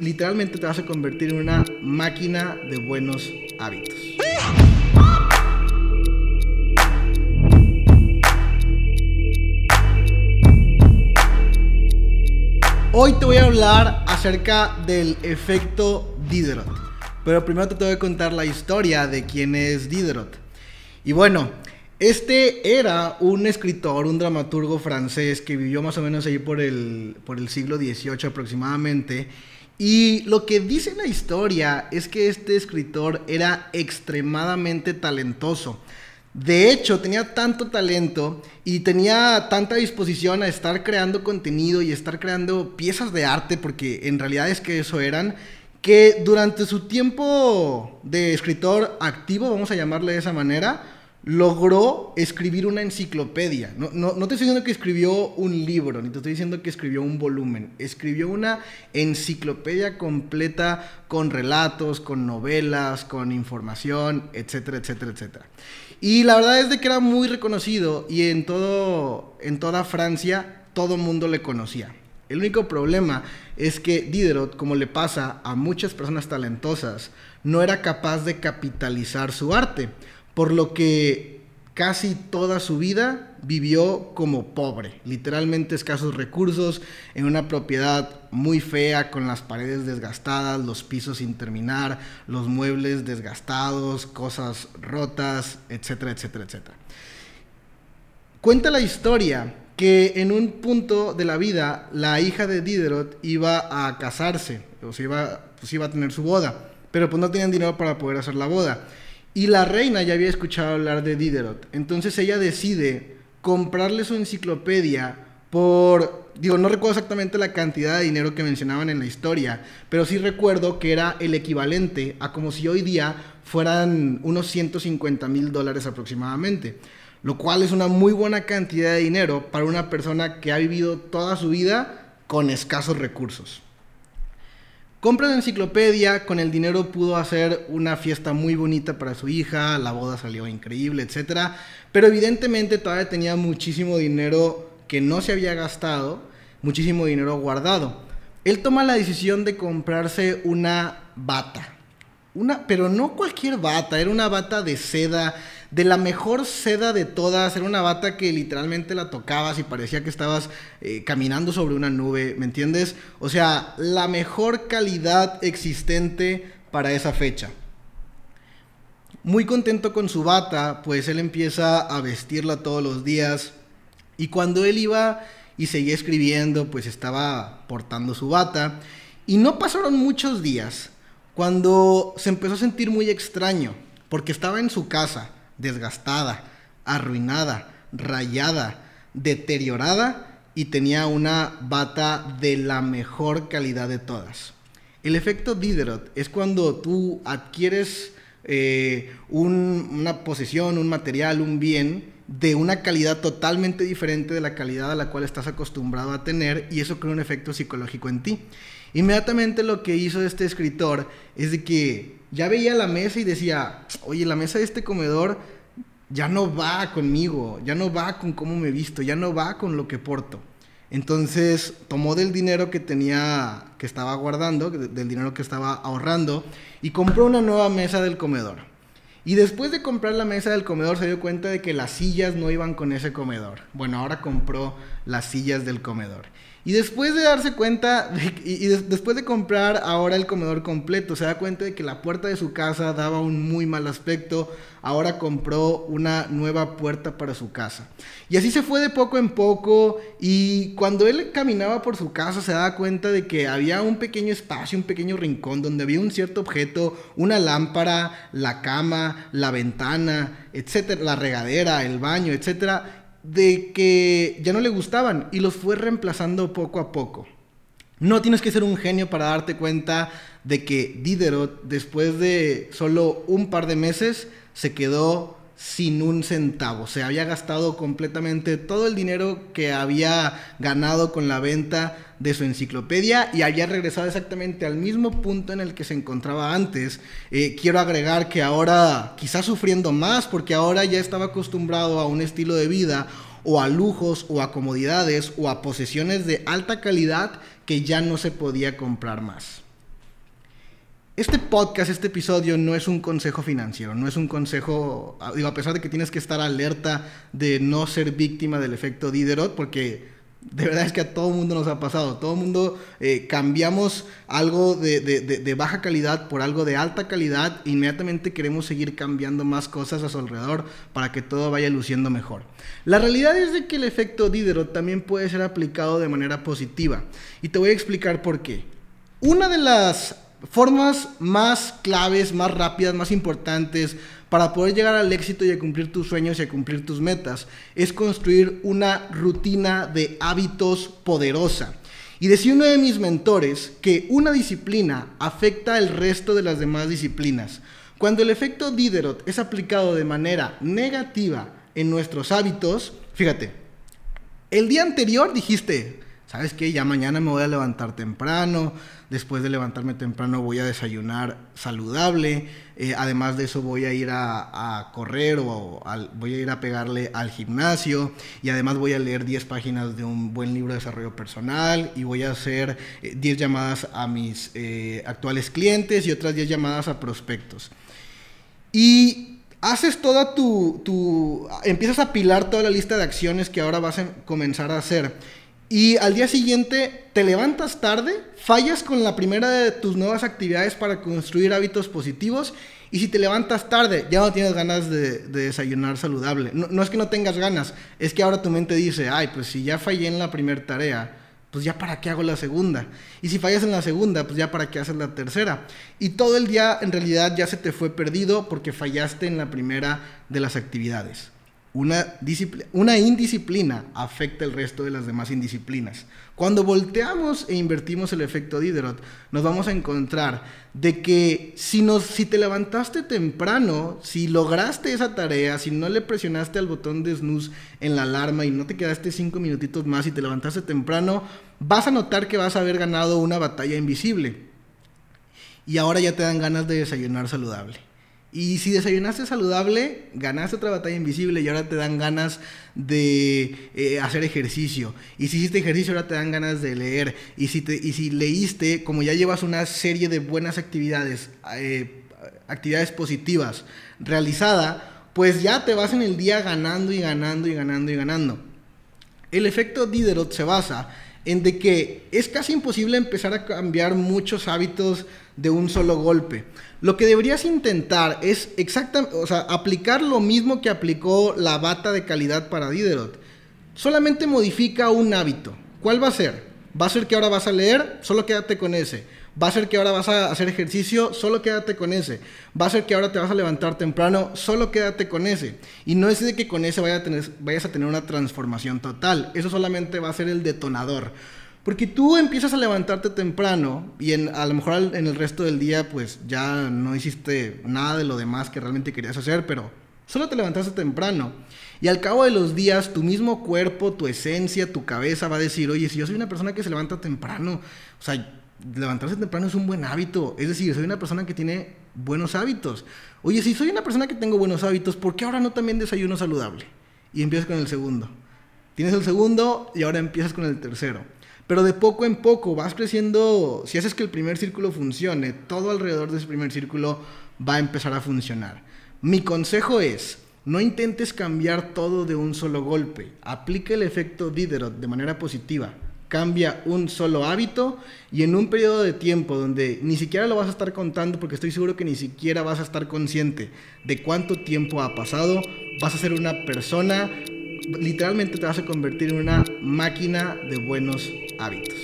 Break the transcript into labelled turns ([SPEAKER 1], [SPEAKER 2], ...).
[SPEAKER 1] literalmente te vas a convertir en una máquina de buenos hábitos. Hoy te voy a hablar acerca del efecto Diderot. Pero primero te tengo que contar la historia de quién es Diderot. Y bueno, este era un escritor, un dramaturgo francés que vivió más o menos ahí por el, por el siglo XVIII aproximadamente. Y lo que dice la historia es que este escritor era extremadamente talentoso. De hecho, tenía tanto talento y tenía tanta disposición a estar creando contenido y estar creando piezas de arte, porque en realidad es que eso eran, que durante su tiempo de escritor activo, vamos a llamarle de esa manera, logró escribir una enciclopedia. No, no, te estoy diciendo que escribió un libro, ni te estoy diciendo que escribió un volumen. Escribió una enciclopedia completa con relatos, con novelas, con información, etcétera, etcétera, etcétera. Y la verdad es de que era muy reconocido y en, todo, en toda Francia todo mundo le conocía. El único problema es que Diderot, como le pasa a muchas personas talentosas, no era capaz de capitalizar su arte por lo que casi toda su vida vivió como pobre, literalmente escasos recursos, en una propiedad muy fea, con las paredes desgastadas, los pisos sin terminar, los muebles desgastados, cosas rotas, etcétera, etcétera, etcétera. Cuenta la historia que en un punto de la vida la hija de Diderot iba a casarse, o sea, iba, pues iba a tener su boda, pero pues no tenían dinero para poder hacer la boda. Y la reina ya había escuchado hablar de Diderot. Entonces ella decide comprarle su enciclopedia por, digo, no recuerdo exactamente la cantidad de dinero que mencionaban en la historia, pero sí recuerdo que era el equivalente a como si hoy día fueran unos 150 mil dólares aproximadamente, lo cual es una muy buena cantidad de dinero para una persona que ha vivido toda su vida con escasos recursos. Compra la enciclopedia, con el dinero pudo hacer una fiesta muy bonita para su hija, la boda salió increíble, etc. Pero evidentemente todavía tenía muchísimo dinero que no se había gastado, muchísimo dinero guardado. Él toma la decisión de comprarse una bata. Una, pero no cualquier bata, era una bata de seda de la mejor seda de todas. Era una bata que literalmente la tocabas y parecía que estabas eh, caminando sobre una nube, ¿me entiendes? O sea, la mejor calidad existente para esa fecha. Muy contento con su bata, pues él empieza a vestirla todos los días. Y cuando él iba y seguía escribiendo, pues estaba portando su bata. Y no pasaron muchos días cuando se empezó a sentir muy extraño, porque estaba en su casa desgastada, arruinada, rayada, deteriorada y tenía una bata de la mejor calidad de todas. El efecto Diderot es cuando tú adquieres eh, una posesión, un material, un bien de una calidad totalmente diferente de la calidad a la cual estás acostumbrado a tener y eso crea un efecto psicológico en ti. Inmediatamente lo que hizo este escritor es de que ya veía la mesa y decía, oye, la mesa de este comedor ya no va conmigo, ya no va con cómo me visto, ya no va con lo que porto. Entonces tomó del dinero que tenía, que estaba guardando, del dinero que estaba ahorrando, y compró una nueva mesa del comedor. Y después de comprar la mesa del comedor se dio cuenta de que las sillas no iban con ese comedor. Bueno, ahora compró las sillas del comedor. Y después de darse cuenta, y, después de comprar ahora el comedor completo, se da cuenta de que la puerta de su casa daba un muy mal aspecto. Ahora compró una nueva puerta para su casa. Y así se fue de poco en poco. Y cuando él caminaba por su casa, se daba cuenta de que había un pequeño espacio, un pequeño rincón donde había un cierto objeto, una lámpara, la cama, la ventana, etcétera, la regadera, el baño, etcétera de que ya no le gustaban y los fue reemplazando poco a poco. No tienes que ser un genio para darte cuenta de que Diderot, después de solo un par de meses, se quedó sin un centavo. Se había gastado completamente todo el dinero que había ganado con la venta de su enciclopedia y había regresado exactamente al mismo punto en el que se encontraba antes. Eh, quiero agregar que ahora, quizás sufriendo más, porque ahora ya estaba acostumbrado a un estilo de vida o a lujos o a comodidades o a posesiones de alta calidad que ya no se podía comprar más. Este podcast, este episodio no es un consejo financiero, no es un consejo, digo, a pesar de que tienes que estar alerta de no ser víctima del efecto Diderot, porque de verdad es que a todo mundo nos ha pasado, todo mundo eh, cambiamos algo de, de, baja calidad por algo de alta calidad, inmediatamente queremos seguir cambiando más cosas a su alrededor para que todo vaya luciendo mejor. La realidad es de que el efecto Diderot también puede ser aplicado de manera positiva y te voy a explicar por qué. Una de las formas más claves, más rápidas, más importantes para poder llegar al éxito y a cumplir tus sueños y a cumplir tus metas es construir una rutina de hábitos poderosa. Y decía uno de mis mentores que una disciplina afecta el resto de las demás disciplinas. Cuando el efecto Diderot es aplicado de manera negativa en nuestros hábitos, fíjate, el día anterior dijiste, ¿sabes qué? Ya mañana me voy a levantar temprano, después de levantarme temprano voy a desayunar saludable, eh, además de eso voy a ir a, correr o voy a ir a pegarle al gimnasio y además voy a leer 10 páginas de un buen libro de desarrollo personal y voy a hacer 10 eh, llamadas a mis eh, actuales clientes y otras 10 llamadas a prospectos. Y haces toda tu, tu, empiezas a apilar toda la lista de acciones que ahora vas a comenzar a hacer y al día siguiente te levantas tarde, fallas con la primera de tus nuevas actividades para construir hábitos positivos y si te levantas tarde ya no tienes ganas de, desayunar saludable. No, es que no tengas ganas, es que ahora tu mente dice, ay, pues si ya fallé en la primera tarea, pues ya para qué hago la segunda. Y si fallas en la segunda, pues ya para qué haces la tercera. Y todo el día en realidad ya se te fue perdido porque fallaste en la primera de las actividades. Una, indisciplina afecta el resto de las demás indisciplinas. Cuando volteamos e invertimos el efecto Diderot, nos vamos a encontrar de que si, nos, si te levantaste temprano, si lograste esa tarea, si no le presionaste al botón de snooze en la alarma y no te quedaste cinco minutitos más y te levantaste temprano, vas a notar que vas a haber ganado una batalla invisible. Y ahora ya te dan ganas de desayunar saludable. Y si desayunaste saludable, ganaste otra batalla invisible y ahora te dan ganas de eh, hacer ejercicio. Y si hiciste ejercicio, ahora te dan ganas de leer. Y si, te, y si leíste, como ya llevas una serie de buenas actividades, eh, actividades positivas realizada, pues ya te vas en el día ganando y ganando y ganando y ganando. El efecto Diderot se basa en de que es casi imposible empezar a cambiar muchos hábitos de un solo golpe. Lo que deberías intentar es o sea, aplicar lo mismo que aplicó la bata de calidad para Diderot. Solamente modifica un hábito. ¿Cuál va a ser? Va a ser que ahora vas a leer, solo quédate con ese. Va a ser que ahora vas a hacer ejercicio, solo quédate con ese. Va a ser que ahora te vas a levantar temprano, solo quédate con ese. Y no es de que con ese vaya a tener, vayas a tener una transformación total. Eso solamente va a ser el detonador. Porque tú empiezas a levantarte temprano y en, a lo mejor en el resto del día pues ya no hiciste nada de lo demás que realmente querías hacer, pero solo te levantaste temprano. Y al cabo de los días tu mismo cuerpo, tu esencia, tu cabeza va a decir, oye, si yo soy una persona que se levanta temprano, o sea, levantarse temprano es un buen hábito. Es decir, soy una persona que tiene buenos hábitos. Oye, si soy una persona que tengo buenos hábitos, ¿por qué ahora no también desayuno saludable? Y empiezas con el segundo. Tienes el segundo y ahora empiezas con el tercero. Pero de poco en poco vas creciendo, si haces que el primer círculo funcione, todo alrededor de ese primer círculo va a empezar a funcionar. Mi consejo es, no intentes cambiar todo de un solo golpe. Aplica el efecto Diderot de manera positiva. Cambia un solo hábito y en un periodo de tiempo donde ni siquiera lo vas a estar contando porque estoy seguro que ni siquiera vas a estar consciente de cuánto tiempo ha pasado, vas a ser una persona literalmente te vas a convertir en una máquina de buenos hábitos.